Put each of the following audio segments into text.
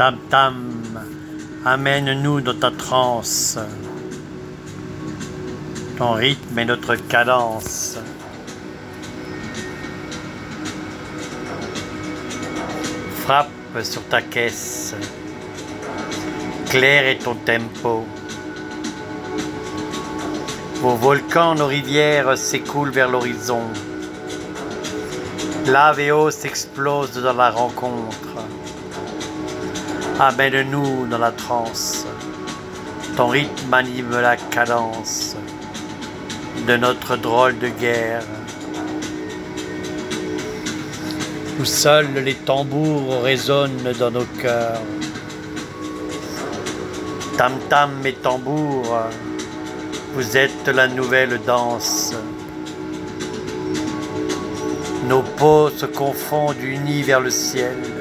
Tam tam, amène-nous dans ta transe. Ton rythme est notre cadence. Frappe sur ta caisse. Clair est ton tempo. Vos volcans, nos rivières s'écoulent vers l'horizon. Lave et eau s'explosent dans la rencontre. Amène-nous dans la transe. Ton rythme anime la cadence de notre drôle de guerre. Où seuls les tambours résonnent dans nos cœurs. Tam-tam et tambours, vous êtes la nouvelle danse. Nos peaux se confondent unis vers le ciel.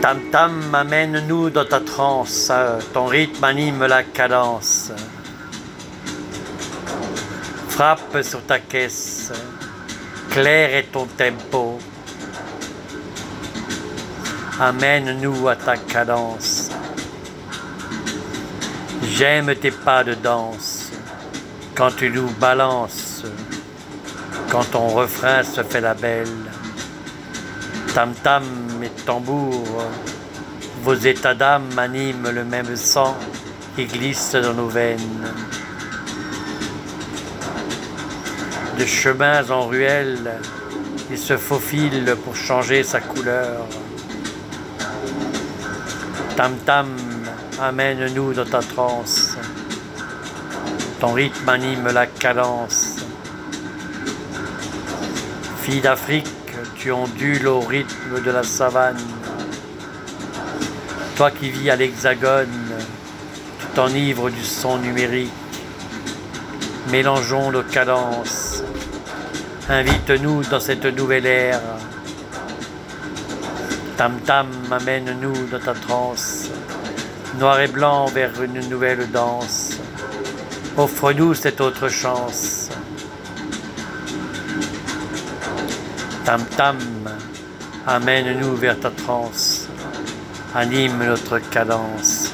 Tam-tam, amène-nous dans ta transe, ton rythme anime la cadence. Frappe sur ta caisse, clair est ton tempo. Amène-nous à ta cadence. J'aime tes pas de danse quand tu nous balances, quand ton refrain se fait la belle. Tam-tam et tambour, vos états d'âme animent le même sang qui glisse dans nos veines. De chemins en ruelles, il se faufile pour changer sa couleur. Tam-tam, amène-nous dans ta transe. Ton rythme anime la cadence. Fille d'Afrique, tu ondules au rythme de la savane. Toi qui vis à l'hexagone, tu t'enivres du son numérique. Mélangeons nos cadences. Invite-nous dans cette nouvelle ère. Tam tam, amène-nous dans ta transe. Noir et blanc vers une nouvelle danse. Offre-nous cette autre chance. Tam tam, amène-nous vers ta transe, anime notre cadence.